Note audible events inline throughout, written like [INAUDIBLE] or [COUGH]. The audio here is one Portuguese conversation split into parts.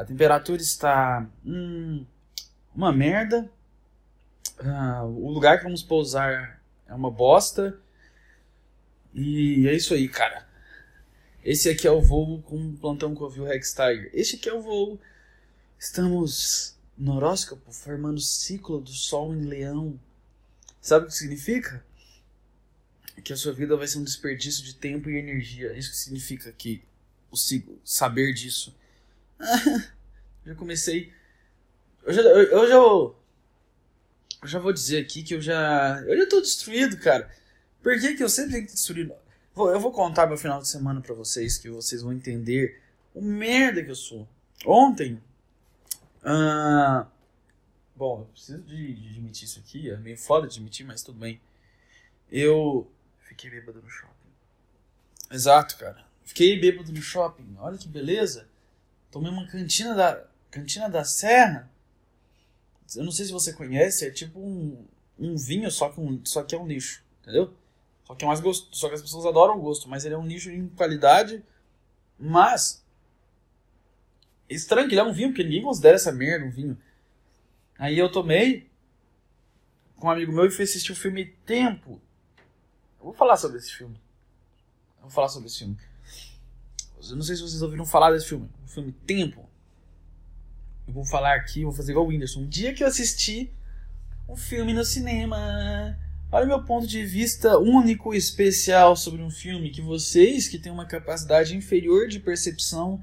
A temperatura está hum, uma merda. Ah, o lugar que vamos pousar é uma bosta. E é isso aí, cara. Esse aqui é o voo com o plantão o Rex Tiger. Este aqui é o voo. Estamos no horóscopo formando o ciclo do Sol em Leão. Sabe o que significa? Que a sua vida vai ser um desperdício de tempo e energia. Isso que significa que o saber disso. [LAUGHS] já comecei. Eu já, eu, eu já, eu já vou dizer aqui que eu já. Eu já tô destruído, cara. Por que, que eu sempre tenho que destruir? Eu vou contar meu final de semana para vocês, que vocês vão entender o merda que eu sou. Ontem. Uh, bom, eu preciso de, de admitir isso aqui. É meio foda de admitir, mas tudo bem. Eu fiquei bêbado no shopping. Exato, cara. Fiquei bêbado no shopping. Olha que beleza. Tomei uma cantina da cantina da Serra. Eu não sei se você conhece, é tipo um, um vinho, só que, um, só que é um lixo, entendeu? Só que é mais gosto, só que as pessoas adoram o gosto, mas ele é um lixo em qualidade. Mas estranho que ele é um vinho, porque ninguém considera essa merda um vinho. Aí eu tomei com um amigo meu e fui assistir o filme Tempo. Eu vou falar sobre esse filme. Eu vou falar sobre esse filme. Eu não sei se vocês ouviram falar desse filme. O filme Tempo. Eu vou falar aqui, vou fazer igual o Whindersson. Um dia que eu assisti um filme no cinema. Olha meu ponto de vista único e especial sobre um filme que vocês, que têm uma capacidade inferior de percepção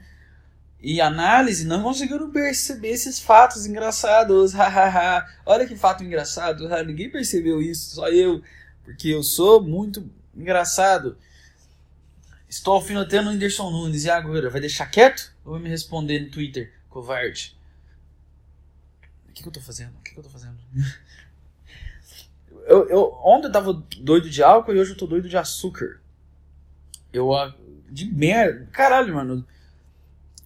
e análise, não conseguiram perceber esses fatos engraçados. [LAUGHS] Olha que fato engraçado. Ninguém percebeu isso, só eu. Porque eu sou muito engraçado. Estou alfinetando o Whindersson Nunes. E agora? Vai deixar quieto? Ou vai me responder no Twitter, covarde? O que, que eu tô fazendo? O que, que eu tô fazendo? [LAUGHS] eu, eu, ontem eu tava doido de álcool e hoje eu tô doido de açúcar. Eu. De merda. Caralho, mano.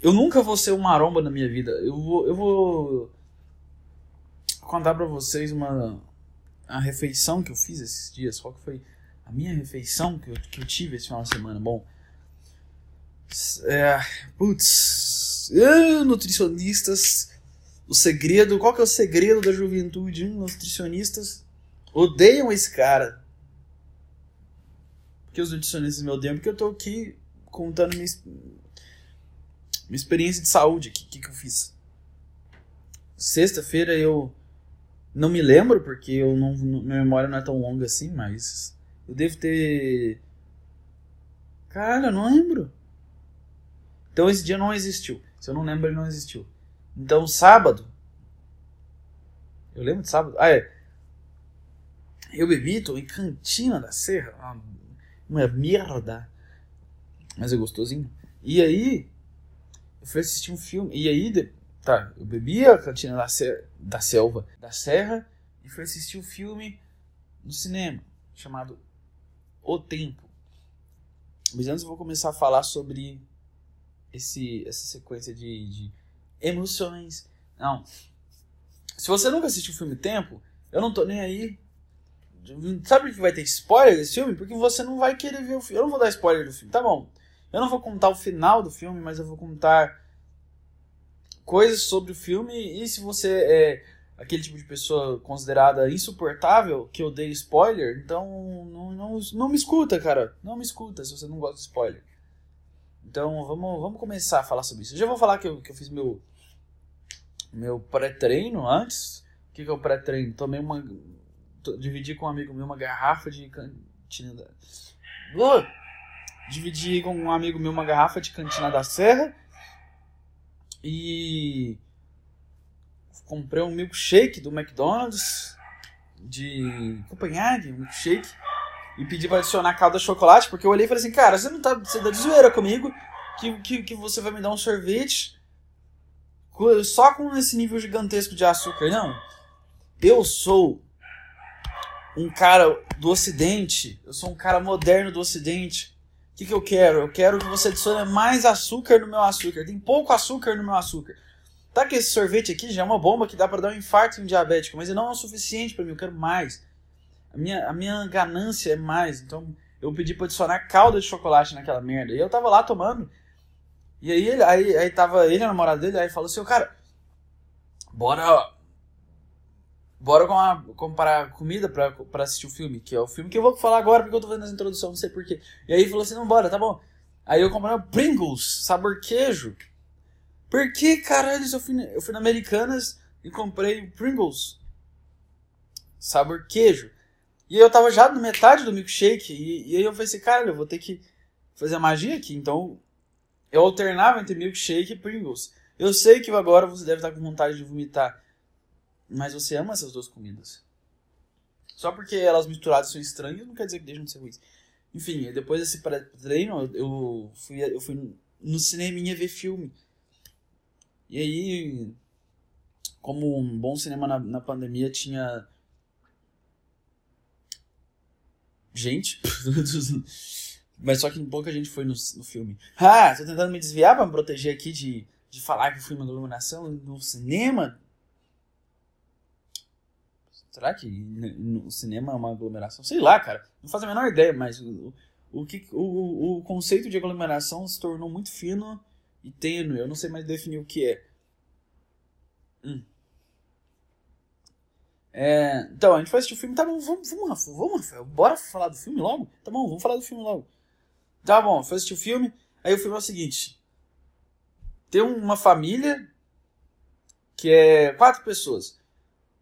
Eu nunca vou ser um maromba na minha vida. Eu vou. Eu vou contar pra vocês uma. A refeição que eu fiz esses dias. Qual que foi a minha refeição que eu, que eu tive esse final de semana? Bom. É, putz, uh, nutricionistas, o segredo, qual que é o segredo da juventude? Nutricionistas odeiam esse cara. Porque os nutricionistas me odeiam, porque eu tô aqui contando minha, minha experiência de saúde, o que, que eu fiz. Sexta-feira eu não me lembro, porque eu não, minha memória não é tão longa assim, mas eu devo ter. Cara, eu não lembro. Então esse dia não existiu. Se eu não lembro, ele não existiu. Então sábado. Eu lembro de sábado. Ah, é. Eu bebi, tô em Cantina da Serra. Uma, merda. Mas é gostosinho. E aí. Eu fui assistir um filme. E aí. Tá, eu bebi a Cantina da, Ser, da Selva, da Serra. E fui assistir um filme no cinema. Chamado O Tempo. Mas antes eu vou começar a falar sobre esse, essa sequência de, de emoções. Não. Se você nunca assistiu o filme Tempo, eu não tô nem aí. Sabe que vai ter spoiler desse filme? Porque você não vai querer ver o filme. Eu não vou dar spoiler do filme, tá bom. Eu não vou contar o final do filme, mas eu vou contar coisas sobre o filme. E se você é aquele tipo de pessoa considerada insuportável, que odeia spoiler, então não, não, não me escuta, cara. Não me escuta se você não gosta de spoiler. Então vamos, vamos começar a falar sobre isso. Eu já vou falar que eu, que eu fiz meu, meu pré-treino antes. O que, que é o pré-treino? Tomei uma. Dividi com um amigo meu uma garrafa de cantina da. Uh! Dividi com um amigo meu uma garrafa de cantina da Serra. E. Comprei um milkshake do McDonald's. De Copenhague, um milkshake e pedi pra adicionar calda de chocolate, porque eu olhei e falei assim, cara, você não tá, você tá de zoeira comigo, que, que, que você vai me dar um sorvete só com esse nível gigantesco de açúcar. Não. Eu sou um cara do ocidente, eu sou um cara moderno do ocidente. O que, que eu quero? Eu quero que você adicione mais açúcar no meu açúcar. Tem pouco açúcar no meu açúcar. Tá que esse sorvete aqui já é uma bomba que dá para dar um infarto em um diabético, mas ele não é o suficiente para mim, eu quero mais. A minha, a minha ganância é mais. Então eu pedi pra adicionar calda de chocolate naquela merda. E eu tava lá tomando. E aí, ele, aí, aí tava ele a namorada dele, aí falou assim, cara, bora. Bora comprar, comprar comida pra, pra assistir o filme, que é o filme que eu vou falar agora, porque eu tô fazendo essa introdução, não sei porquê. E aí ele falou assim, não, bora, tá bom. Aí eu comprei Pringles, sabor queijo. Por que, caralho, eu fui, eu fui na Americanas e comprei Pringles, sabor queijo. E eu tava já na metade do milkshake, e, e aí eu falei assim, cara, eu vou ter que fazer a magia aqui, então eu alternava entre milkshake e Pringles. Eu sei que agora você deve estar com vontade de vomitar, mas você ama essas duas comidas. Só porque elas misturadas são estranhas não quer dizer que deixam de ser ruins. Enfim, depois desse treino, eu fui, eu fui no cineminha ver filme. E aí, como um bom cinema na, na pandemia tinha gente [LAUGHS] Mas só que pouca gente foi no, no filme. Ah, tô tentando me desviar pra me proteger aqui de, de falar que fui uma iluminação no cinema. Será que no cinema é uma aglomeração? Sei lá, cara. Não faço a menor ideia, mas o, o, que, o, o conceito de aglomeração se tornou muito fino e tênue. Eu não sei mais definir o que é. Hum. É, então, a gente foi assistir o filme. Tá bom, vamos, vamos, vamos, Rafael. Bora falar do filme logo? Tá bom, vamos falar do filme logo. Tá bom, foi assistir o filme. Aí o filme é o seguinte: tem uma família que é quatro pessoas.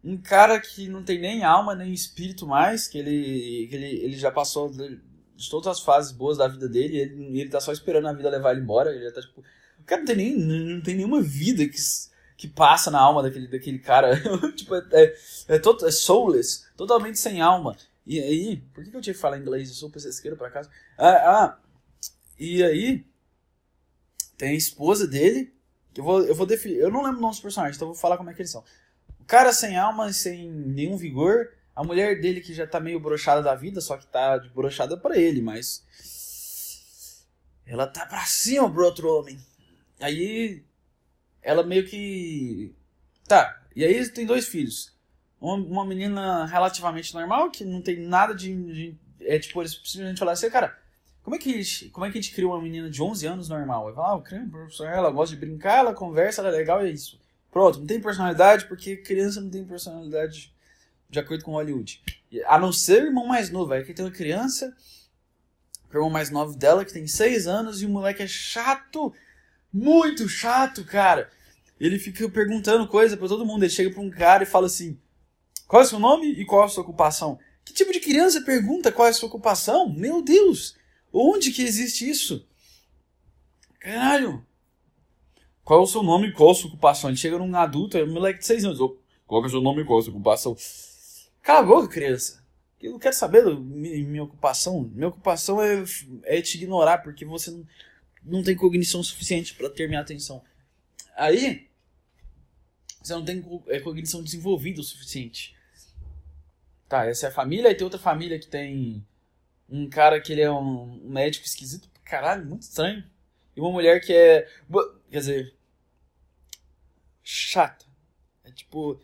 Um cara que não tem nem alma, nem espírito mais, que ele, que ele, ele já passou de, todas as fases boas da vida dele, ele, ele tá só esperando a vida levar ele embora. Ele já tá tipo. O cara não tem, nem, não tem nenhuma vida que, que passa na alma daquele, daquele cara. [LAUGHS] tipo, é, é, é, é soulless, totalmente sem alma. E aí, por que, eu tinha que falar inglês? Eu sou pesqueiro por acaso? Ah, ah e aí, tem a esposa dele, que eu vou, eu vou definir. Eu não lembro o nome dos personagens, então eu vou falar como é que eles são. O cara sem alma, sem nenhum vigor. A mulher dele que já tá meio brochada da vida, só que tá brochada para ele, mas. Ela tá pra cima pro outro homem. Aí. Ela meio que. Tá. E aí tem dois filhos. Uma, uma menina relativamente normal, que não tem nada de. de é tipo, eles simplesmente falaram assim, cara, como é, que, como é que a gente cria uma menina de 11 anos normal? Eu falo, ah, uma professor, ela gosta de brincar, ela conversa, ela é legal é isso. Pronto, não tem personalidade porque criança não tem personalidade de acordo com Hollywood. A não ser o irmão mais novo, aí que tem uma criança, o irmão mais novo dela que tem 6 anos e o moleque é chato, muito chato, cara. Ele fica perguntando coisa para todo mundo, ele chega pra um cara e fala assim, qual é o seu nome e qual é a sua ocupação? Que tipo de criança pergunta qual é a sua ocupação? Meu Deus! Onde que existe isso? Caralho! Qual é o seu nome e qual a sua ocupação? Ele chega num adulto, é um moleque de 6 anos. Oh, qual é o seu nome e qual a sua ocupação? Cala a boca, criança. Eu não quero saber da minha, minha ocupação. Minha ocupação é, é te ignorar, porque você não, não tem cognição suficiente para ter minha atenção. Aí, você não tem é, cognição desenvolvida o suficiente. Tá, essa é a família, e tem outra família que tem um cara que ele é um médico esquisito, caralho, muito estranho. E uma mulher que é. Quer dizer. Chata. É tipo.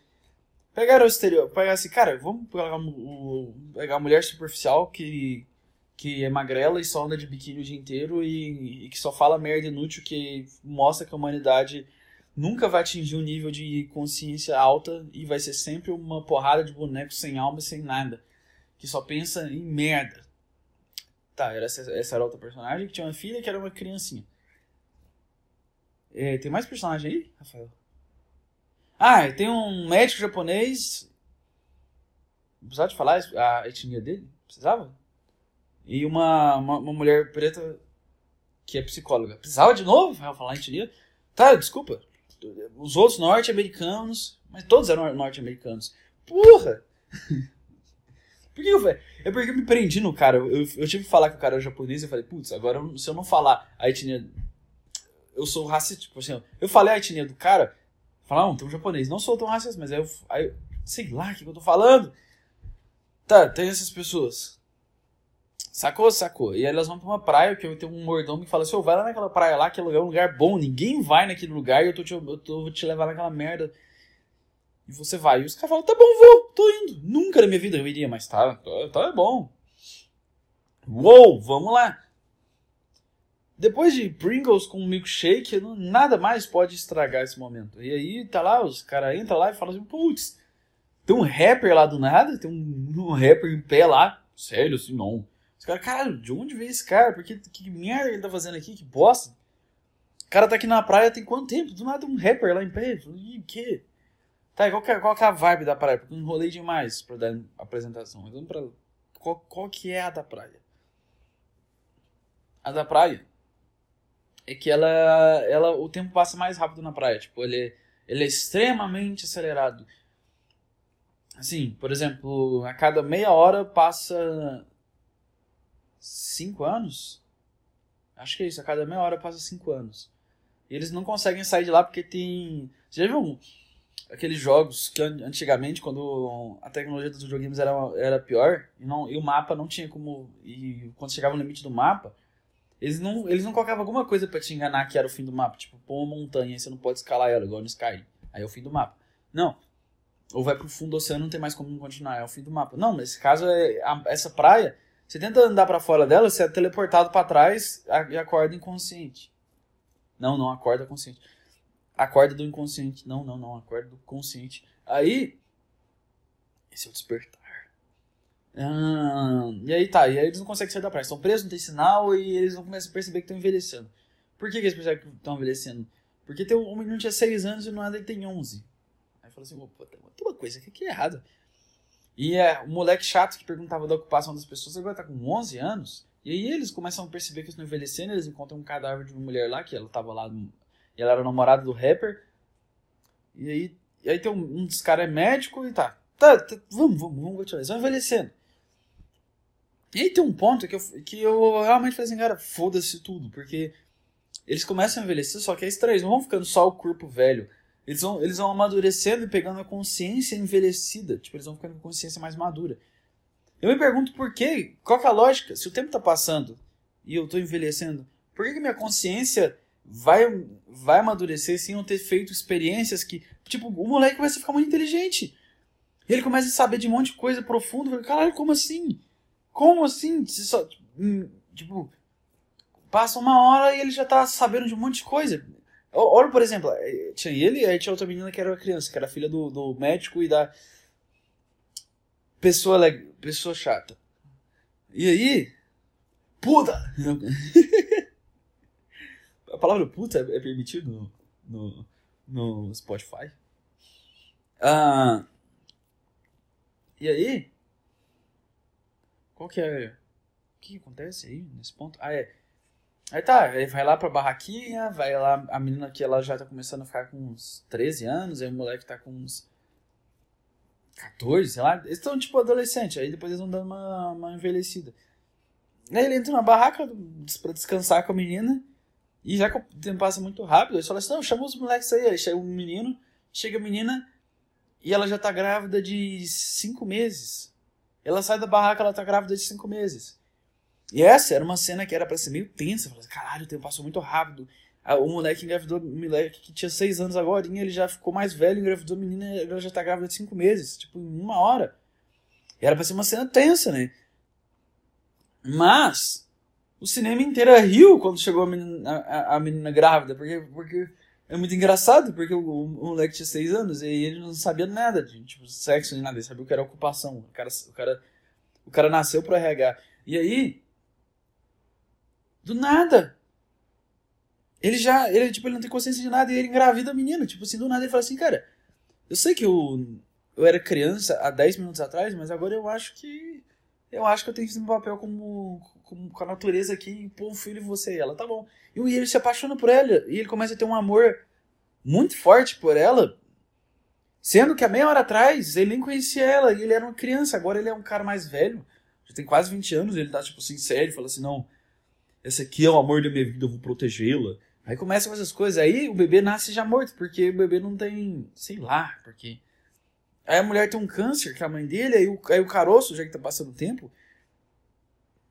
Pegar o exterior. Pegar assim, cara, vamos pegar, o, pegar a mulher superficial que. Que é magrela e só anda de biquíni o dia inteiro e, e que só fala merda inútil que mostra que a humanidade nunca vai atingir um nível de consciência alta e vai ser sempre uma porrada de bonecos sem alma e sem nada. Que só pensa em merda. Tá, era essa, essa era outra personagem que tinha uma filha que era uma criancinha. É, tem mais personagem aí, Rafael? Ah, tem um médico japonês. Precisava de falar a etnia dele? Precisava? E uma, uma, uma mulher preta que é psicóloga. Precisava de novo falar etnia? Tá, desculpa. Os outros norte-americanos. Mas todos eram norte-americanos. Porra! [LAUGHS] Por que eu falei? É porque eu me prendi no cara. Eu, eu tive que falar que o cara era japonês e eu falei, putz, agora se eu não falar a etnia. Eu sou racista. Tipo assim, eu falei a etnia do cara, falar, não, tem um japonês. Não sou tão racista, mas aí eu. Aí, sei lá o que eu tô falando. Tá, tem essas pessoas. Sacou? Sacou. E aí elas vão pra uma praia, que eu tenho um mordomo que fala assim, oh, vai lá naquela praia lá, que é um lugar bom, ninguém vai naquele lugar e eu tô te, eu tô, vou te levar naquela merda. E você vai. E os caras falam, tá bom, vou, tô indo. Nunca na minha vida eu iria, mas tá, tá, tá bom. Uou, vamos lá. depois de Pringles com milkshake, não- nada mais pode estragar esse momento. E aí tá lá, os caras entram lá e falam assim, putz, tem um rapper lá do nada, tem um, um rapper em pé lá. Sério, assim, não. Os caras, caralho, de onde veio esse cara? Porque que merda ele tá fazendo aqui? Que bosta. O cara tá aqui na praia tem quanto tempo? Do nada um rapper lá em pé. Quê? Tá, qual que, é, qual que é a vibe da praia? Porque eu enrolei demais pra dar apresentação. Vamos pra. Qual, qual que é a da praia? A da praia é que ela, ela. O tempo passa mais rápido na praia. Tipo, ele, ele é extremamente acelerado. Assim, por exemplo, a cada meia hora passa. Cinco anos? Acho que é isso, a cada meia hora passa cinco anos. E eles não conseguem sair de lá porque tem. Você já viu aqueles jogos que an- antigamente, quando a tecnologia dos videogames era, era pior, e, não, e o mapa não tinha como. E quando chegava no limite do mapa, eles não, eles não colocavam alguma coisa pra te enganar que era o fim do mapa. Tipo, pô uma montanha e você não pode escalar ela, igual no Sky. Aí é o fim do mapa. Não. Ou vai pro fundo do oceano não tem mais como continuar, é o fim do mapa. Não, nesse caso, é, a- essa praia, você tenta andar pra fora dela, você é teleportado pra trás e acorda inconsciente. Não, não, acorda consciente. Acorda do inconsciente. Não, não, não, acorda do consciente. Aí, esse é o despertar. Ah, e aí tá, e aí eles não conseguem sair da praia. Estão presos, não tem sinal e eles não começam a perceber que estão envelhecendo. Por que, que eles percebem que estão envelhecendo? Porque tem um menino tinha 6 anos e no nada ele tem 11. Aí fala assim, opa, tem uma coisa aqui que é errada. E é o moleque chato que perguntava da ocupação das pessoas agora tá com 11 anos. E aí eles começam a perceber que estão envelhecendo, eles encontram um cadáver de uma mulher lá, que ela tava lá, e ela era namorada do rapper. E aí, e aí tem um, um dos caras é médico e tá, tá, tá, vamos, vamos, vamos continuar, eles vão envelhecendo. E aí tem um ponto que eu, que eu realmente falei assim, cara, foda-se tudo, porque eles começam a envelhecer, só que é estranho, eles não vão ficando só o corpo velho. Eles vão, eles vão amadurecendo e pegando a consciência envelhecida. Tipo, eles vão ficando com consciência mais madura. Eu me pergunto por quê? Qual que é a lógica? Se o tempo tá passando e eu tô envelhecendo, por que, que minha consciência vai, vai amadurecer sem eu ter feito experiências que. Tipo, o moleque começa a ficar muito inteligente. E ele começa a saber de um monte de coisa profunda. Caralho, como assim? Como assim? Você só, hum, tipo, passa uma hora e ele já tá sabendo de um monte de coisa. Olha, por exemplo, eh, tinha ele e aí tinha outra menina que era criança, que era filha do, do médico e da pessoa, pessoa chata. E aí, puta! [LAUGHS] A palavra puta é permitido no, no, no Spotify? Ah, e aí, qual que é... O que acontece aí nesse ponto? Ah, é... Aí tá, aí vai lá pra barraquinha, vai lá, a menina que ela já tá começando a ficar com uns 13 anos, aí o moleque tá com uns 14, sei lá. Eles estão tipo adolescente, aí depois eles vão dando uma, uma envelhecida. Aí ele entra na barraca pra descansar com a menina, e já que o tempo passa muito rápido, eles falam assim, não, chama os moleques aí. Aí chega um menino, chega a menina, e ela já tá grávida de 5 meses. Ela sai da barraca, ela tá grávida de 5 meses. E essa era uma cena que era pra ser meio tensa. Falei, caralho, o tempo passou muito rápido. O moleque engravidou, o moleque que tinha 6 anos agora, ele já ficou mais velho, engravidou a menina, ela já tá grávida de 5 meses, tipo, em uma hora. E era pra ser uma cena tensa, né? Mas, o cinema inteiro riu quando chegou a menina, a, a menina grávida, porque, porque é muito engraçado, porque o, o moleque tinha 6 anos e ele não sabia nada de tipo, sexo nem nada, ele sabia o que era ocupação. O cara, o cara, o cara nasceu pro RH. E aí, do nada, ele já, ele, tipo, ele não tem consciência de nada e ele engravida a menina. Tipo assim, do nada ele fala assim, cara, eu sei que eu, eu era criança há 10 minutos atrás, mas agora eu acho que. Eu acho que eu tenho que fazer meu papel como, como com a natureza aqui um filho você. E ela, tá bom. E e ele se apaixona por ela. E ele começa a ter um amor muito forte por ela. Sendo que há meia hora atrás ele nem conhecia ela. E ele era uma criança. Agora ele é um cara mais velho. Já tem quase 20 anos. Ele tá, tipo assim, sério. Fala assim: não, esse aqui é o amor da minha vida, eu vou protegê-la. Aí começa com essas coisas. Aí o bebê nasce já morto, porque o bebê não tem. Sei lá, porque. Aí a mulher tem um câncer, que é a mãe dele, aí o, aí o caroço, já que tá passando o tempo,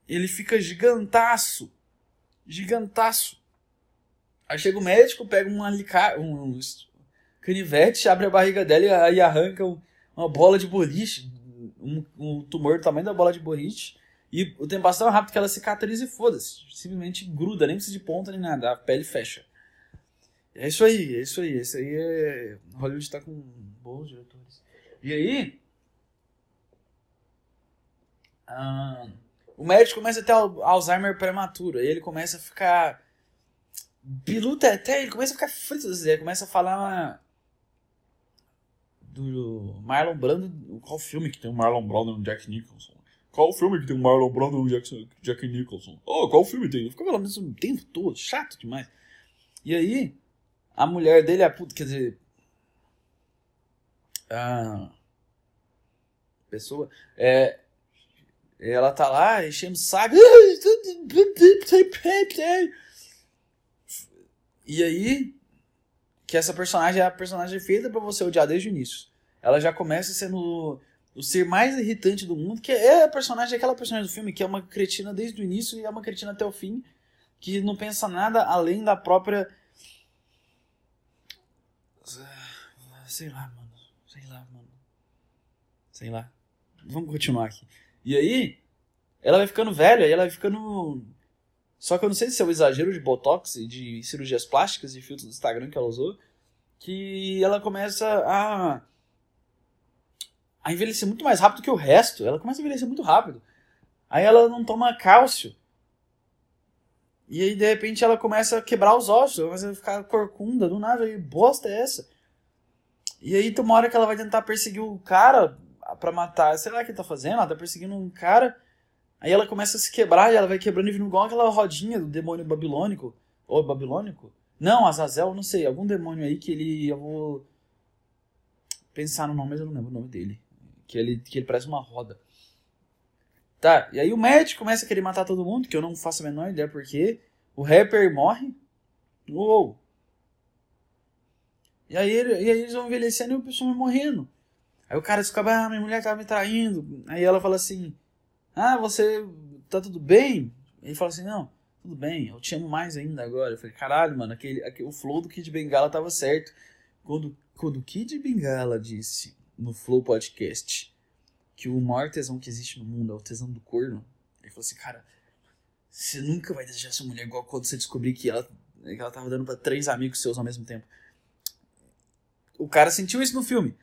ele fica gigantaço. Gigantaço. Aí chega o médico, pega um alicate, um canivete, abre a barriga dela e aí arranca um- uma bola de boliche, um, um tumor do tamanho da bola de boliche, E o tempo passa tão rápido que ela cicatriza e foda-se. Simplesmente gruda, nem precisa de ponta nem nada. A pele fecha. É isso aí, é isso aí. Isso aí é. Hollywood tá com bons diretores. E aí. Ah, o médico começa a ter Alzheimer prematuro. Aí ele começa a ficar. Biluta até, ele começa a ficar frito das ideias. Começa a falar. Do Marlon Brando. Qual filme que tem o Marlon Brando e o Jack Nicholson? Qual filme que tem o Marlon Brando e o Jack, Jack Nicholson? Oh, qual filme tem? Eu ficava falando isso o tempo todo, chato demais. E aí, a mulher dele, a puta, quer dizer. A pessoa. É, ela tá lá enchendo o saco. E aí, que essa personagem é a personagem feita para você odiar desde o início. Ela já começa sendo o ser mais irritante do mundo, que é a personagem, aquela personagem do filme que é uma cretina desde o início e é uma cretina até o fim, que não pensa nada além da própria. Sei lá, mano. Sei lá, mano. Sei lá. Vamos continuar aqui. E aí, ela vai ficando velha e ela vai ficando. Só que eu não sei se é o exagero de botox e de cirurgias plásticas e filtros do Instagram que ela usou, que ela começa a a envelhecer muito mais rápido que o resto. Ela começa a envelhecer muito rápido. Aí ela não toma cálcio. E aí, de repente, ela começa a quebrar os ossos, ela começa a ficar corcunda, do nada, e bosta é essa? E aí tem uma hora que ela vai tentar perseguir o cara para matar, sei lá o que tá fazendo, ela tá perseguindo um cara, aí ela começa a se quebrar, e ela vai quebrando e vindo igual aquela rodinha do demônio babilônico, ou babilônico? Não, Azazel, não sei, algum demônio aí que ele, eu vou pensar no nome, mas eu não lembro o nome dele. Que ele, que ele parece uma roda. Tá, e aí o médico começa a querer matar todo mundo, que eu não faço a menor ideia porque o rapper morre. Uou! E aí, e aí eles vão envelhecendo e o pessoal vai morrendo. Aí o cara descobre, ah, minha mulher tava me traindo. Aí ela fala assim, ah, você tá tudo bem? Ele fala assim, não, tudo bem, eu te amo mais ainda agora. Eu falei, caralho, mano, aquele, aquele, o flow do Kid Bengala tava certo. Quando, quando o Kid Bengala disse, no Flow Podcast que o maior tesão que existe no mundo é o tesão do corno. Ele falou assim, cara, você nunca vai desejar sua mulher igual quando você descobrir que ela, que ela tava dando pra três amigos seus ao mesmo tempo. O cara sentiu isso no filme.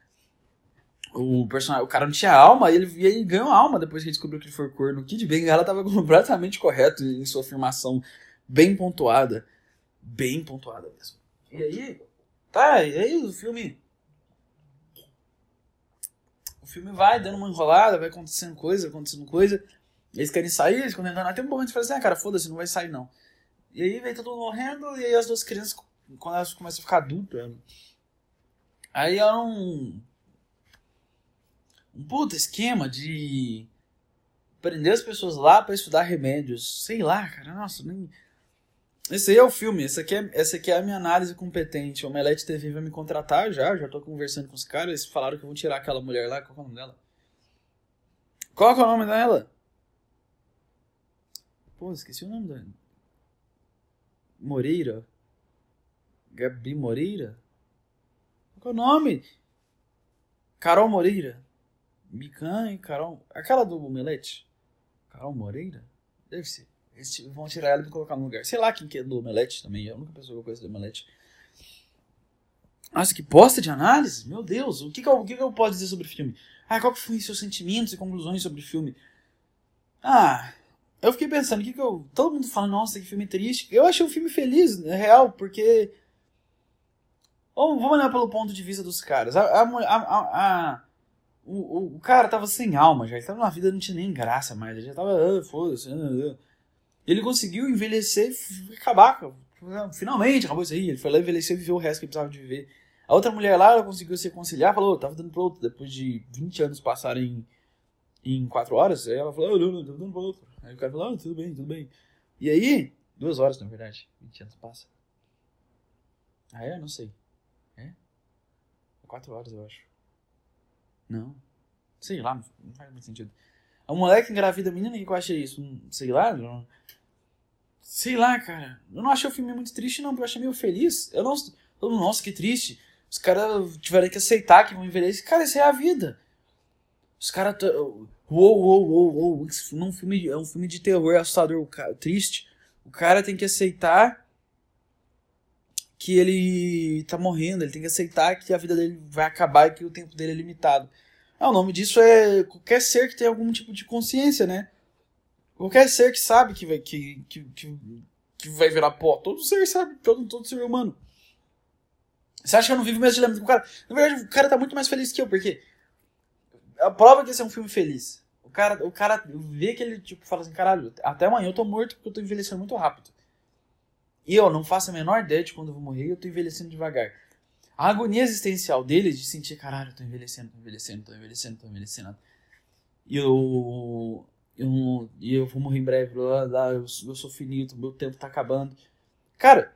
O personagem, o cara não tinha alma e ele, ele ganhou alma depois que ele descobriu que ele foi corno. O Kid Bengala tava [LAUGHS] completamente correto em sua afirmação, bem pontuada. Bem pontuada mesmo. E aí, tá, e aí o filme filme vai dando uma enrolada, vai acontecendo coisa, acontecendo coisa. Eles querem sair, eles ficam tentando. Até um momento que fala assim, ah, cara, foda-se, não vai sair não. E aí vem todo mundo morrendo, e aí as duas crianças, quando elas começam a ficar adultas, aí é um. Um puta esquema de prender as pessoas lá para estudar remédios. Sei lá, cara, nossa, nem. Esse aí é o filme, essa aqui é, essa aqui é a minha análise competente. O Omelete TV vai me contratar já, já tô conversando com os caras, eles falaram que vão tirar aquela mulher lá, qual é o nome dela? Qual é o nome dela? Pô, esqueci o nome dela. Moreira? Gabi Moreira? Qual é o nome? Carol Moreira? Mican e Carol. Aquela do Omelete? Carol Moreira? Deve ser. Eles vão tirar ela e colocar no lugar. Sei lá quem que é do Omelete também. É a única pessoa que eu conheço do Omelete. Nossa, que bosta de análise! Meu Deus, o que, que, eu, o que, que eu posso dizer sobre o filme? Ah, qual que foi seus sentimentos e conclusões sobre o filme? Ah, eu fiquei pensando, o que, que eu. Todo mundo fala, nossa, que filme triste. Eu achei o filme feliz, é real, porque. Vamos olhar pelo ponto de vista dos caras. A, a, a, a o, o, cara tava sem alma já, ele tava na vida, não tinha nem graça mais. Ele já tava, ah, foda-se. Ah, ah. Ele conseguiu envelhecer e acabar. Finalmente acabou isso aí. Ele foi lá, envelhecer e viveu o resto que ele precisava de viver. A outra mulher lá, ela conseguiu se reconciliar, falou, tava dando pro outro. Depois de 20 anos passarem em 4 horas, aí ela falou, não, não, tava dando pro outro. Aí o cara falou, ah, tudo bem, tudo bem. E aí, duas horas na verdade, 20 anos passa. Ah, é? Não sei. É? 4 horas, eu acho. Não. Sei lá, não faz muito sentido. A moleque engravida a menina, que eu achei isso? Sei lá, não... Sei lá, cara. Eu não achei o filme muito triste, não, porque eu achei meio feliz. Eu não. Nossa, que triste. Os caras tiveram que aceitar que vão envelhecer. Cara, isso é a vida. Os caras. Uou, uou, uou, uou. Esse filme é um filme, é um filme de terror assustador, triste. O cara tem que aceitar que ele tá morrendo, ele tem que aceitar que a vida dele vai acabar e que o tempo dele é limitado. Ah, o nome disso é qualquer ser que tem algum tipo de consciência, né? Qualquer ser que sabe que vai, que, que, que, que vai virar pó. Todo ser sabe, todo, todo ser humano. Você acha que eu não vivo o mesmo dilema com o cara? Na verdade, o cara tá muito mais feliz que eu, porque a prova que esse é um filme feliz. O cara, o cara vê que ele, tipo, fala assim, caralho, até amanhã eu tô morto porque eu tô envelhecendo muito rápido. E eu não faço a menor ideia de quando eu vou morrer eu tô envelhecendo devagar. A agonia existencial dele de sentir, caralho, eu tô envelhecendo, tô envelhecendo, tô envelhecendo, tô envelhecendo. E eu, eu, eu vou morrer em breve, blá, blá, eu, eu sou finito, meu tempo tá acabando. Cara,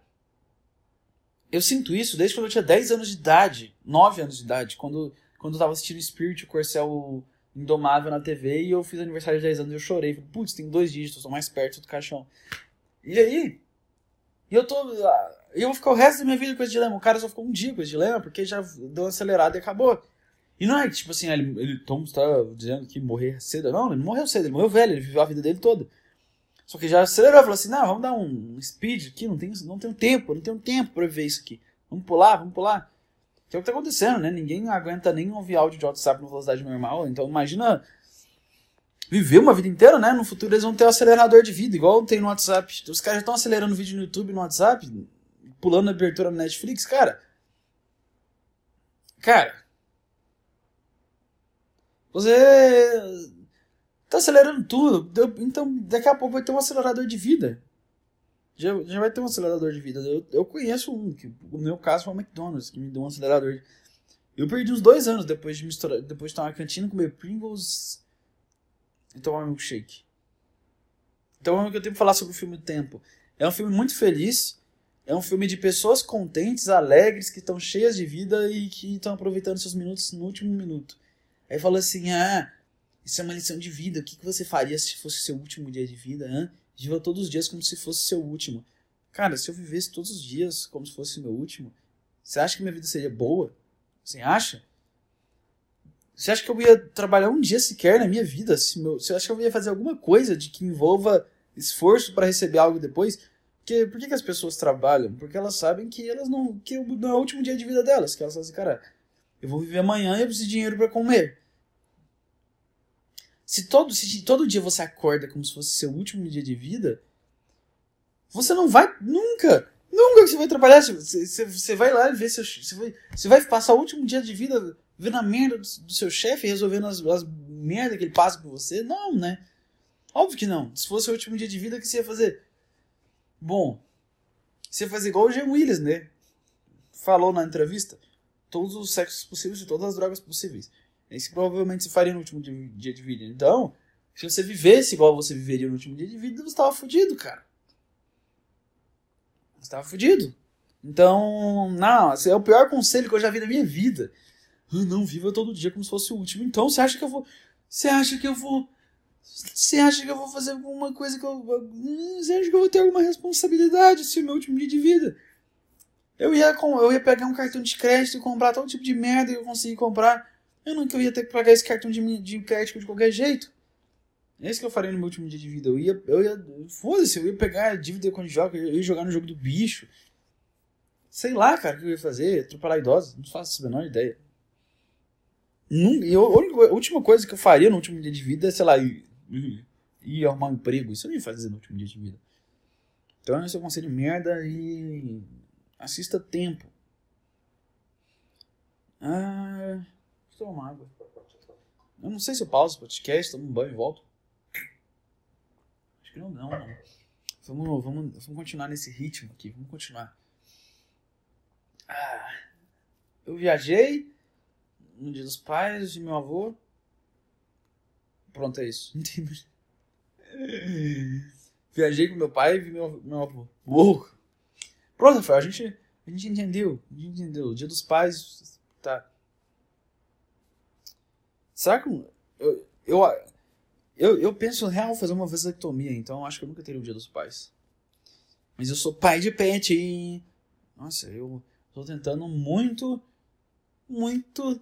eu sinto isso desde quando eu tinha 10 anos de idade, 9 anos de idade, quando, quando eu tava assistindo Spirit, o Corcel Indomável na TV e eu fiz aniversário de 10 anos e eu chorei. Putz, tem dois dígitos, tô mais perto do caixão. E aí, eu tô. Eu vou ficar o resto da minha vida com esse dilema. O cara só ficou um dia com esse dilema porque já deu uma acelerada e acabou. E não é tipo assim, ele, ele Tom está dizendo que morrer cedo. Não, ele não morreu cedo, ele morreu velho, ele viveu a vida dele toda. Só que já acelerou, falou assim: não, vamos dar um speed aqui, não tem, não tem tempo, não tenho tempo pra ver isso aqui. Vamos pular, vamos pular. Que é o que tá acontecendo, né? Ninguém aguenta nem ouvir áudio de WhatsApp na velocidade normal. Então imagina viver uma vida inteira, né? No futuro eles vão ter um acelerador de vida, igual tem no WhatsApp. Os caras já estão acelerando vídeo no YouTube no WhatsApp, pulando abertura no Netflix, cara. Cara. Você tá acelerando tudo. Então, daqui a pouco vai ter um acelerador de vida. Já, já vai ter um acelerador de vida. Eu, eu conheço um, que no meu caso foi o McDonald's, que me deu um acelerador. Eu perdi uns dois anos depois de misturar, depois de na cantina, comer Pringles e tomar milkshake. Então é o que eu tenho que falar sobre o filme Tempo. É um filme muito feliz. É um filme de pessoas contentes, alegres, que estão cheias de vida e que estão aproveitando seus minutos no último minuto. Aí fala assim: ah, isso é uma lição de vida. O que, que você faria se fosse seu último dia de vida? Hein? Viva todos os dias como se fosse seu último. Cara, se eu vivesse todos os dias como se fosse meu último, você acha que minha vida seria boa? Você acha? Você acha que eu ia trabalhar um dia sequer na minha vida? Se meu, você acha que eu ia fazer alguma coisa de que envolva esforço para receber algo depois? Porque, por que, que as pessoas trabalham? Porque elas sabem que elas não que não é o último dia de vida delas. Que elas falam assim, cara, eu vou viver amanhã e eu preciso de dinheiro para comer. Se todo, se todo dia você acorda como se fosse seu último dia de vida, você não vai nunca, nunca que você vai trabalhar. Você, você, você vai lá e ver seu, você vai, você vai passar o último dia de vida vendo a merda do, do seu chefe, resolvendo as, as merdas que ele passa por você? Não, né? Óbvio que não. Se fosse o último dia de vida, o que você ia fazer? Bom, você ia fazer igual o Jim Willis, né? Falou na entrevista. Todos os sexos possíveis e todas as drogas possíveis. Isso provavelmente você faria no último dia de vida. Então, se você vivesse igual você viveria no último dia de vida, você estava fudido, cara. Você estava fudido. Então, não, esse é o pior conselho que eu já vi na minha vida. Ah, não, viva todo dia como se fosse o último. Então você acha que eu vou. Você acha que eu vou. Você acha que eu vou fazer alguma coisa que eu. Hum, você acha que eu vou ter alguma responsabilidade se é o meu último dia de vida? Eu ia, eu ia pegar um cartão de crédito e comprar todo tipo de merda que eu consegui comprar. Eu nunca ia ter que pagar esse cartão de, de crédito de qualquer jeito. É isso que eu faria no meu último dia de vida. Eu ia. Eu ia Foda-se, eu ia pegar a dívida quando joga, eu ia jogar no jogo do bicho. Sei lá, cara, o que eu ia fazer. Atropelar idosos. Não faço a menor ideia. E a última coisa que eu faria no último dia de vida é, sei lá, ir, ir arrumar um emprego. Isso eu ia fazer no último dia de vida. Então esse é o conselho merda e assista tempo. Ah, estou uma água. Eu não sei se eu pauso o podcast, tomo um banho e volto. Acho que não, não, não. Vamos, vamos, vamos continuar nesse ritmo aqui, vamos continuar. Ah, eu viajei, no dia dos pais de meu avô. Pronto, é isso. [LAUGHS] Viajei com meu pai e vi meu, meu avô. Uou! Pronto, Rafael, a gente, a gente entendeu. A gente entendeu. O dia dos pais. Tá. Será que. Eu, eu, eu, eu penso real fazer uma vasectomia, então acho que eu nunca teria o dia dos pais. Mas eu sou pai de pet, hein? Nossa, eu tô tentando muito, muito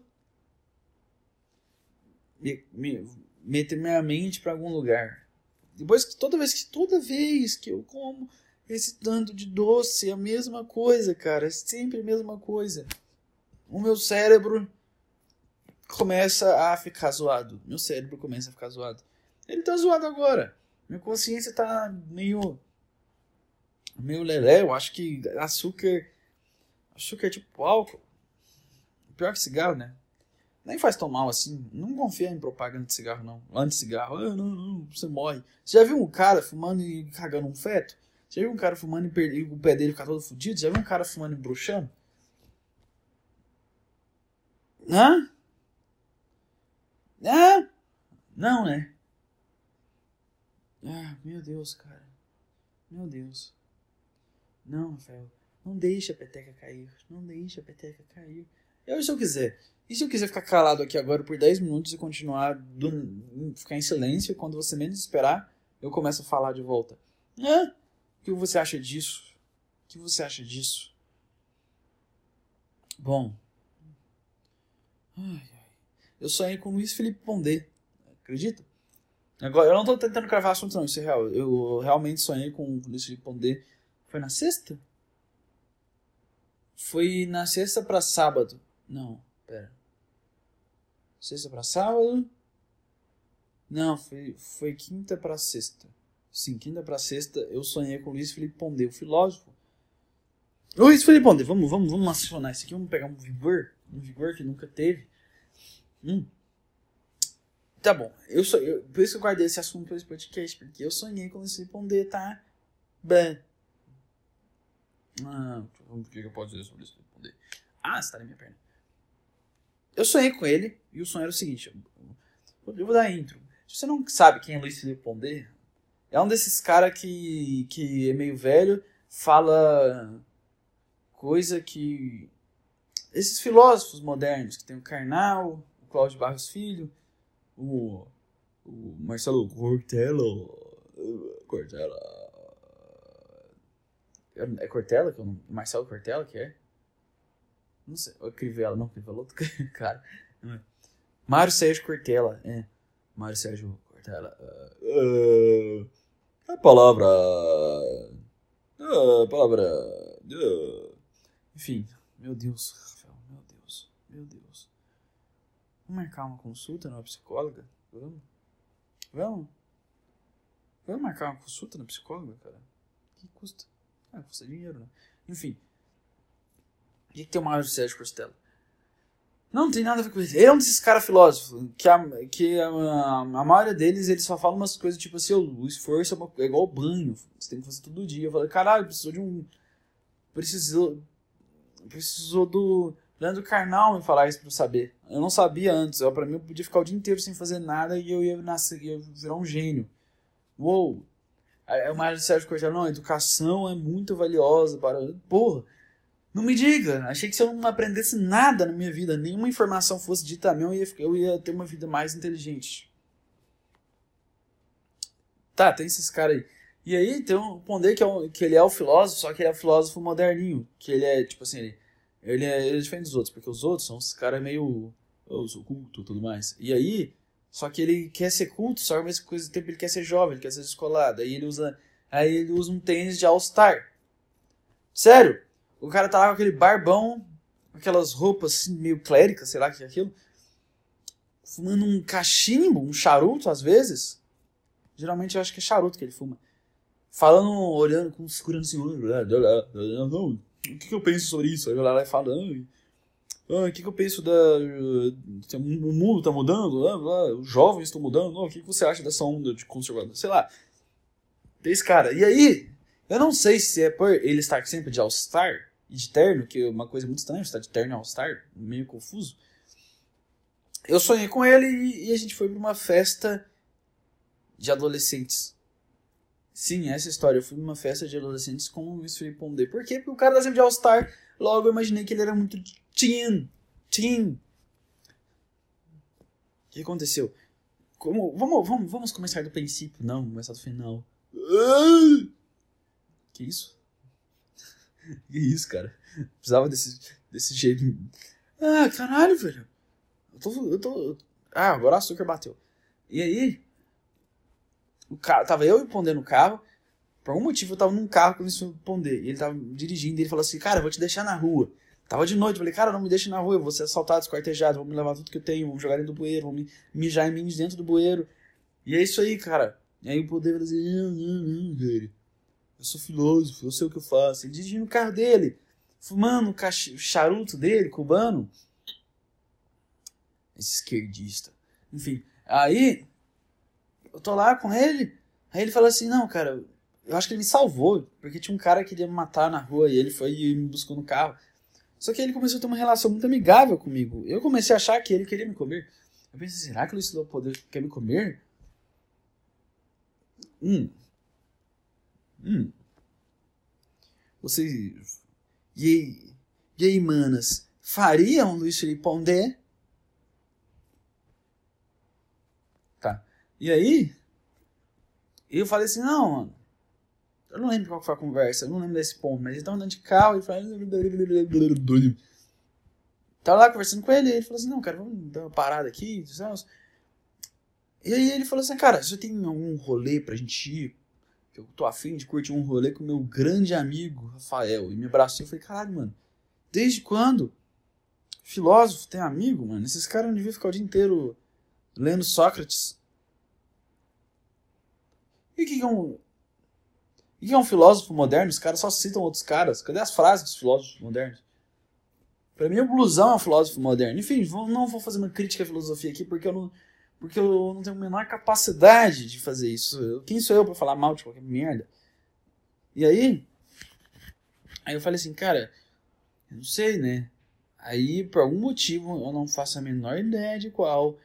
me, me, meter minha mente para algum lugar. Depois que toda vez que toda vez que eu como esse tanto de doce, a mesma coisa, cara, sempre a mesma coisa. O meu cérebro começa a ficar zoado. Meu cérebro começa a ficar zoado. Ele tá zoado agora. Minha consciência tá meio meio lelé, eu acho que açúcar açúcar é tipo álcool. Pior que cigarro, né? Nem faz tão mal assim. Não confia em propaganda de cigarro, não. Anti-cigarro. Ah, não, não, você morre. Você já viu um cara fumando e cagando um feto? Já viu um cara fumando e, o pé dele ficar todo fodido? Já viu um cara fumando e bruxando? Hã? Ah? Não, né? Ah, meu Deus, cara. Meu Deus. Não, Rafael. Não deixa a peteca cair. Não deixa a peteca cair. Eu, se eu quiser. E se eu quiser ficar calado aqui agora por 10 minutos e continuar, do, ficar em silêncio, e quando você menos esperar, eu começo a falar de volta. Hã? O que você acha disso? O que você acha disso? Bom. Ai, ai. Eu sonhei com Luiz Felipe Pondé. Acredita? Agora, eu não tô tentando gravar assunto, não. Isso é real. Eu realmente sonhei com Luiz Felipe Pondé. Foi na sexta? Foi na sexta para sábado. Não, pera. Sexta para sábado? Não, foi, foi quinta para sexta. Sim, quinta para sexta eu sonhei com Luiz Felipe Pondé, o filósofo. Luiz Felipe Pondé, vamos, vamos, vamos acionar isso aqui, vamos pegar um vigor, um vigor que nunca teve. Hum. Tá bom, eu sou, eu, por isso que eu guardei esse assunto para esse podcast, porque eu sonhei com Luiz Felipe Pondé, tá? Bem. Ah, o que eu posso dizer sobre isso? Ah, você tá na minha perna. Eu sonhei com ele e o sonho era o seguinte: eu vou dar a intro. Se você não sabe quem é Luiz Felipe Pondé, é um desses caras que, que é meio velho, fala coisa que. Esses filósofos modernos, que tem o Karnal, o Cláudio Barros Filho, o, o Marcelo Cortella. Cortella é Cortella que é o Marcelo Cortella que é? Não sei. Ou Crivella, não, Crivella outro [LAUGHS] cara. Mário Sérgio Cortella, é. Mário Sérgio Cortella. Uh, a palavra. A palavra. Enfim, meu Deus, Rafael, meu Deus, meu Deus. Vamos marcar uma consulta numa psicóloga? Vamos? Vamos? Vamos marcar uma consulta na psicóloga, cara? que custa? Ah, custa dinheiro, né? Enfim. O que, tem o Mário Sérgio Costello? Não, não tem nada a ver com isso. Ele é um desses caras filósofos, que, a, que a, a, maioria deles, eles só falam umas coisas tipo assim, o esforço é, uma, é igual banho, você tem que fazer todo dia. Eu falei, caralho, precisou de um... Precisou... Precisou do... Leandro Carnal me falar isso pra eu saber. Eu não sabia antes. Eu, pra mim, eu podia ficar o dia inteiro sem fazer nada e eu ia, nascer, ia virar um gênio. Uou! Aí o Mário Sérgio Cortella, não, a educação é muito valiosa para. Porra, não me diga. Achei que se eu não aprendesse nada na minha vida, nenhuma informação fosse dita a mim, eu ia, eu ia ter uma vida mais inteligente. Tá, tem esses caras aí. E aí tem um Pondé que, é um, que ele é o filósofo, só que ele é o filósofo moderninho. Que ele é, tipo assim, ele, ele, é, ele é diferente dos outros, porque os outros são os caras meio. Eu sou culto e tudo mais. E aí, só que ele quer ser culto, só que ao mesmo tempo ele quer ser jovem, ele quer ser descolado. Aí ele usa, aí ele usa um tênis de All-Star. Sério? O cara tá lá com aquele barbão, aquelas roupas assim, meio cléricas, sei lá que é aquilo. Fumando um cachimbo, um charuto às vezes. Geralmente eu acho que é charuto que ele fuma. Falando, olhando, com segurando assim. Não, o que, que eu penso sobre isso? Aí eu lá e falando o que, que eu penso da. O mundo está mudando, ah, os jovens estão mudando, o que, que você acha dessa onda de conservador? Sei lá. Tem esse cara. E aí, eu não sei se é por ele estar sempre de All-Star de terno, que é uma coisa muito estranha, estar de terno All-Star, meio confuso. Eu sonhei com ele e, e a gente foi para uma festa de adolescentes. Sim, essa história. Eu fui numa festa de adolescentes com o Luiz Felipe Pondé. Por quê? Porque o cara tá sempre de All-Star. Logo eu imaginei que ele era muito teen. Teen. O que aconteceu? Como, vamos, vamos, vamos começar do princípio, não, começar do final. Que isso? [LAUGHS] Que isso, cara? Precisava desse, desse jeito. Ah, caralho, velho. Eu tô, eu tô. Ah, agora o açúcar bateu. E aí, o carro, tava eu e o Pondé no carro. Por algum motivo eu tava num carro com o Pondé. E ele tava dirigindo e ele falou assim: Cara, eu vou te deixar na rua. Tava de noite, eu falei, cara, não me deixe na rua, eu vou ser assaltado, esquartejado, vou me levar tudo que eu tenho, vou jogar dentro do bueiro, vou me mijar em mim dentro do bueiro. E é isso aí, cara. E aí o poder vai dizer, não, não, não, velho. Eu sou filósofo, eu sei o que eu faço. Ele dirigindo no carro dele, fumando o charuto dele, cubano. Esse esquerdista. Enfim, aí eu tô lá com ele, aí ele fala assim, não, cara, eu acho que ele me salvou, porque tinha um cara que queria me matar na rua e ele foi e me buscou no carro. Só que ele começou a ter uma relação muito amigável comigo. Eu comecei a achar que ele queria me comer. Eu pensei, será que o Luiz Poder quer me comer? Hum. Hum. Vocês. E aí, e aí manas? Fariam Luiz Felipe Pondé? Tá. E aí? Eu falei assim, não, mano. Eu não lembro qual foi a conversa, eu não lembro desse ponto, mas ele tava andando de carro e falando. Tava lá conversando com ele, e ele falou assim: Não, cara, vamos dar uma parada aqui. E aí ele falou assim: Cara, você tem algum rolê pra gente ir? Eu tô afim de curtir um rolê com meu grande amigo Rafael. E me abraçou e falei: Caralho, mano, desde quando? Filósofo tem amigo, mano? Esses caras não deviam ficar o dia inteiro lendo Sócrates. E o que é um. O que é um filósofo moderno? Os caras só citam outros caras. Cadê as frases dos filósofos modernos? Para mim, o blusão é um filósofo moderno. Enfim, não vou fazer uma crítica à filosofia aqui porque eu não, porque eu não tenho a menor capacidade de fazer isso. Quem sou eu para falar mal de qualquer merda? E aí, aí eu falei assim, cara, eu não sei, né? Aí, por algum motivo, eu não faço a menor ideia de qual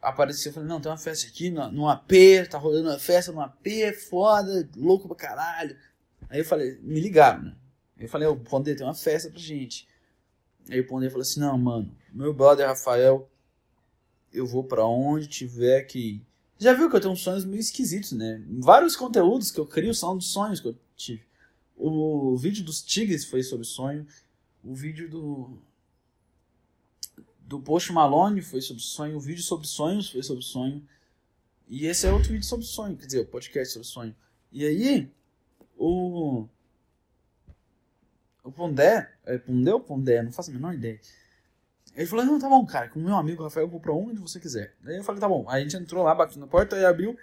apareceu, eu falei, não, tem uma festa aqui no, no AP, tá rolando uma festa no AP, foda, louco pra caralho. Aí eu falei, me ligaram, né? Eu falei, o Pondé tem uma festa pra gente. Aí o Pondé falou assim, não, mano, meu brother Rafael, eu vou para onde tiver que ir. Já viu que eu tenho uns sonhos meio esquisitos, né? Vários conteúdos que eu crio são dos sonhos que eu tive. O vídeo dos tigres foi sobre sonho. O vídeo do do Post Malone foi sobre sonho, o vídeo sobre sonhos foi sobre sonho. E esse é outro vídeo sobre sonho, quer dizer, o podcast sobre sonho. E aí, o. O Pondé. É Pondé ou Pondé? Não faço a menor ideia. Ele falou: Não, tá bom, cara, com o meu amigo Rafael, eu vou pra onde você quiser. Aí eu falei: Tá bom. Aí a gente entrou lá, bateu na porta e abriu.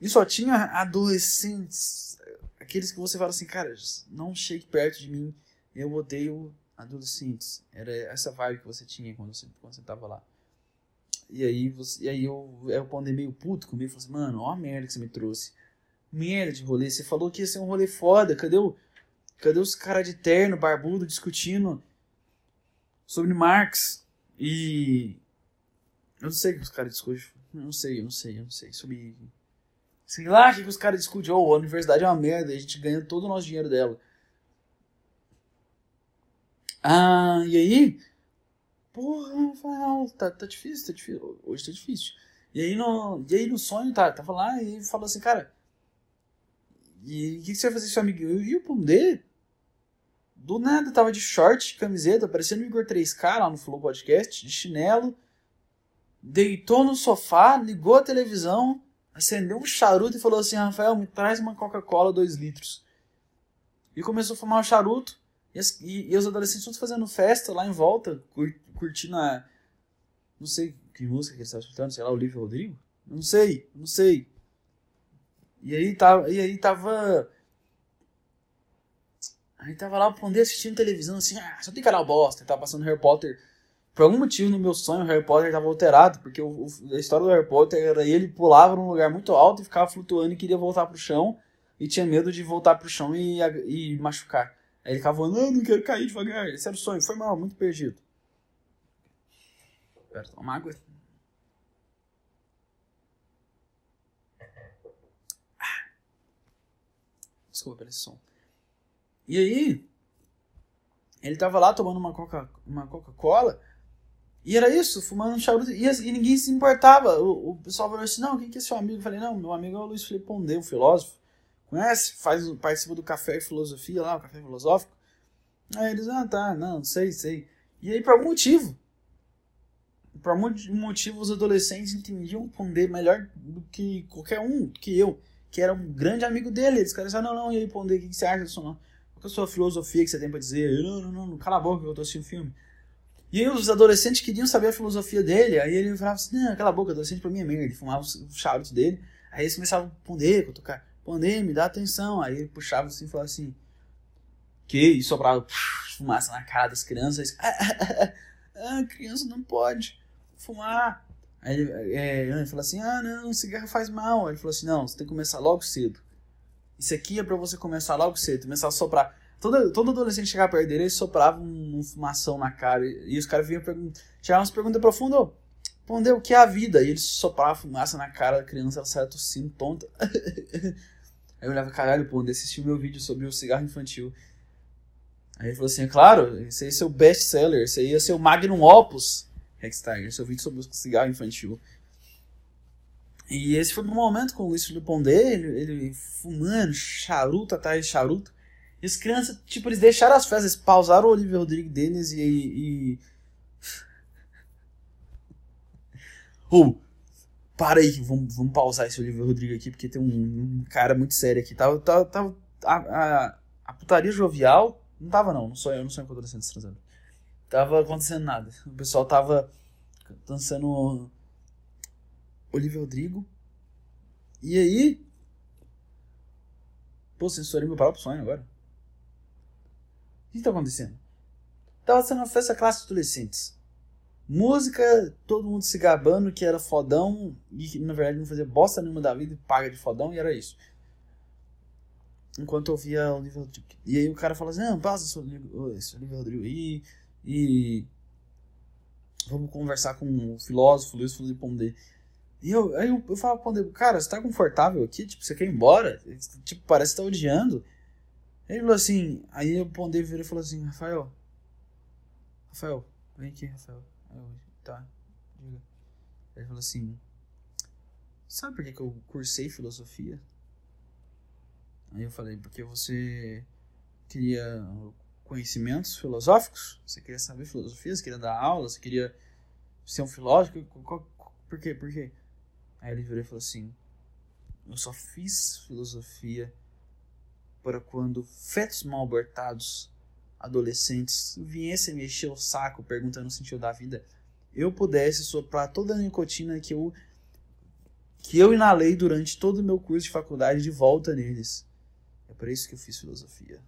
E só tinha adolescentes. Aqueles que você fala assim, cara, não chegue perto de mim. Eu odeio adolescentes. Era essa vibe que você tinha quando você, quando você tava lá. E aí, você, e aí eu, eu pondei meio puto comigo falei assim, mano, ó a merda que você me trouxe. Merda de rolê. Você falou que ia ser um rolê foda. Cadê o. Cadê os caras de terno, barbudo, discutindo sobre Marx? E. Eu não sei o que os caras discutem. Não sei, eu não sei, eu não sei. Sobre. Sei lá o que, os caras discutem. Oh, a universidade é uma merda, a gente ganha todo o nosso dinheiro dela. Ah, e aí? Porra, Rafael, tá, tá difícil, tá difícil. Hoje tá difícil. E aí no, e aí no sonho, tá, tava lá e falou assim, cara. E o que, que, você vai fazer com seu amigo? E o Pondê, do nada, tava de short, camiseta, parecendo o Igor 3K lá no Flow Podcast, de chinelo. Deitou no sofá, ligou a televisão, acendeu um charuto e falou assim: Rafael, me traz uma Coca-Cola 2 litros. E começou a fumar o charuto. E, as, e, e, os adolescentes todos fazendo festa lá em volta, cur, curtindo a. Não sei que música que eles estavam escutando, sei lá, Olivia Rodrigo? Não sei, não sei. E aí tava. E aí tava. Aí tava lá o Pondé assistindo televisão assim, ah, só tem canal bosta, tava passando Harry Potter. Por algum motivo no meu sonho o Harry Potter tava alterado, porque o, o, a história do Harry Potter era ele pulava num lugar muito alto e ficava flutuando e queria voltar pro chão e tinha medo de voltar pro chão e, e machucar. Aí ele ficava falando, não, não quero cair devagar. Esse era o sonho. Foi mal, muito perdido. Pera, tomar água. Ah. Desculpa pelo som. E aí, ele tava lá tomando uma Coca-Cola. Uma Coca e era isso, fumando um charuto. E, e, ninguém se importava. O, o pessoal falou assim: não, quem que é seu amigo? Eu falei: não, meu amigo é o Luiz Felipe Pondé, um filósofo. Conhece? Faz, participa do Café e Filosofia lá, o Café Filosófico. Aí eles, ah, tá, não, sei, sei. E aí, por algum motivo, por algum motivo os adolescentes entendiam o Pondé melhor do que qualquer um, do que eu, que era um grande amigo dele. Eles caras não, não, e aí Pondé, o que, que você acha disso? Qual é a sua filosofia que você tem pra dizer? Não, não, não, cala a boca que eu tô assistindo filme. E aí os adolescentes queriam saber a filosofia dele, aí ele falava assim, não, cala a boca, adolescente pra mim é merda. Ele fumava o charuto dele, aí eles começavam a Pondé, tocar, Pondé, me dá atenção. Aí ele puxava assim e falava assim, que? E sobrava fumaça na cara das crianças. Ah, [LAUGHS] ah, ah, criança não pode fumar. Aí ele, é, ele falou assim: ah, não, cigarro faz mal. Aí ele falou assim: não, você tem que começar logo cedo. Isso aqui é para você começar logo cedo, começar a soprar. Todo, todo adolescente chegava perto dele, ele soprava um, um fumação na cara. E, e os caras vinham tiravam umas perguntas profundas. Respondeu o que é a vida? E ele soprava fumaça na cara da criança, ela saia tossindo, tonta. [LAUGHS] Aí eu olhava, caralho, Pondé, assistiu meu vídeo sobre o cigarro infantil. Aí ele falou assim, claro, esse aí é seu best-seller, esse aí é seu magnum opus, Hextiger, seu vídeo sobre o cigarro infantil. E esse foi um momento com o Luiz Felipe Pondé, ele, ele fumando, charuto atrás de charuto. E as crianças, tipo, eles deixaram as festas, pausaram o Olivia Rodrigo deles e... e... [LAUGHS] oh, para aí, vamos, vamos pausar esse Olivia Rodrigo aqui, porque tem um, um cara muito sério aqui. Tava, tava, tava a, a, a putaria jovial não tava, não. Não sou eu, não sou eu adolescente transando. Tava acontecendo nada. O pessoal tava dançando Olivia Rodrigo. E aí. Pô, censurei meu próprio sonho agora. O que tá acontecendo? Tava sendo uma festa classe de adolescentes. Música, todo mundo se gabando que era fodão e que na verdade não fazia bosta nenhuma da vida e paga de fodão e era isso enquanto eu via o nível. E aí o cara fala assim, não, passa esse Olivia Rodrigo aí e vamos conversar com o filósofo Luiz Felipe Pondé. E eu, aí eu, eu falo Pondé, cara, você tá confortável aqui? Tipo, você quer ir embora? Tipo, parece que tá odiando. Ele falou assim, aí o Pondé virou e falou assim, Rafael, Rafael, vem aqui, Rafael. Eu, tá. Ele falou assim, sabe por que, que eu cursei filosofia? Aí eu falei, porque você queria conhecimentos filosóficos? Você queria saber filosofia? Você queria dar aula? Você queria ser um filósofo? Por quê? Por quê? Aí ele virou e falou assim: Eu só fiz filosofia para quando fetos mal abortados, adolescentes, viessem mexer o saco perguntando o sentido da vida, eu pudesse soprar toda a nicotina que eu que eu inalei durante todo o meu curso de faculdade de volta neles. É por isso que eu fiz filosofia.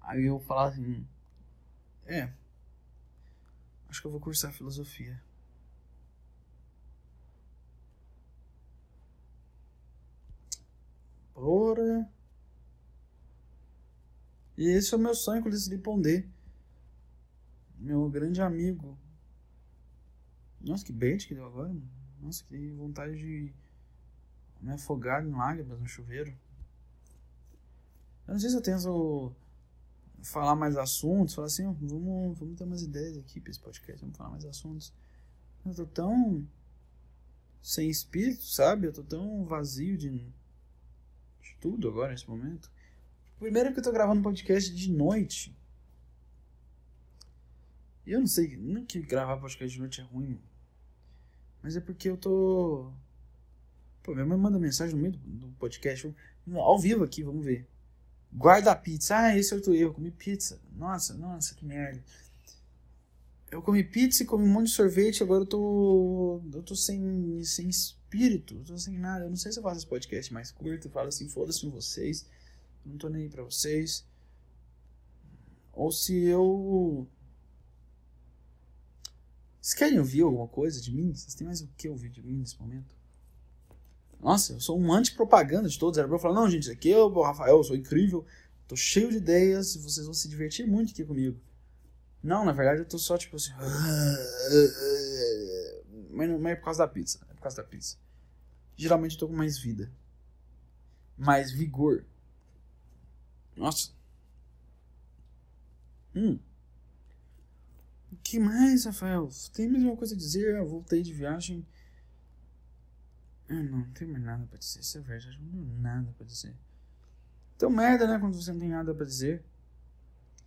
Aí eu falava assim: É, acho que eu vou cursar filosofia. Porra. E esse é o meu sonho com esse Pondé. Meu grande amigo. Nossa, que bait que deu agora. Nossa, que vontade de me afogar em lágrimas no chuveiro. Eu não sei se eu tento falar mais assuntos, falar assim, vamos, vamos ter umas ideias aqui para esse podcast, vamos falar mais assuntos. Eu tô tão sem espírito, sabe? Eu tô tão vazio de, tudo agora nesse momento. Primeiro que eu tô gravando podcast de noite. E eu não sei, não que gravar podcast de noite é ruim. Mas é porque eu tô Pô, minha mãe manda mensagem no meio do, do podcast, ao vivo aqui, vamos ver. Guarda a pizza. Ah, esse é outro erro, comi pizza. Nossa, nossa, que merda. Eu comi pizza e comi um monte de sorvete, agora eu tô. Eu tô sem, sem espírito, eu tô sem nada. Eu não sei se eu faço esse podcast mais curto, falo assim, foda-se vocês. Não tô nem aí pra vocês. Ou se eu. Vocês querem ouvir alguma coisa de mim? Vocês têm mais o que ouvir de mim nesse momento? Nossa, eu sou um anti-propaganda de todos. Era pra eu falar, não, gente, aqui eu, o Rafael, eu sou incrível, tô cheio de ideias e vocês vão se divertir muito aqui comigo. Não, na verdade eu tô só tipo assim. [LAUGHS] Mas não é por causa da pizza. É por causa da pizza. Geralmente eu tô com mais vida. Mais vigor. Nossa. Hum. O que mais, Rafael? Tem mais uma coisa a dizer? Eu voltei de viagem. Eu ah, não, não tenho mais nada pra dizer. Isso é verdade, não tenho nada pra dizer. Então, merda, né? Quando você não tem nada pra dizer.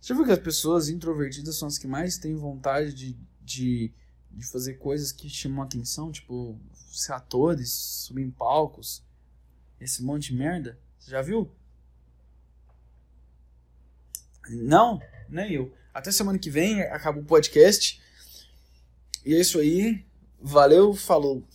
Você viu que as pessoas introvertidas são as que mais têm vontade de, de, de fazer coisas que chamam atenção, tipo, ser atores, subir em palcos, esse monte de merda. Você já viu? Não, nem eu. Até semana que vem acaba o podcast. E é isso aí. Valeu, falou.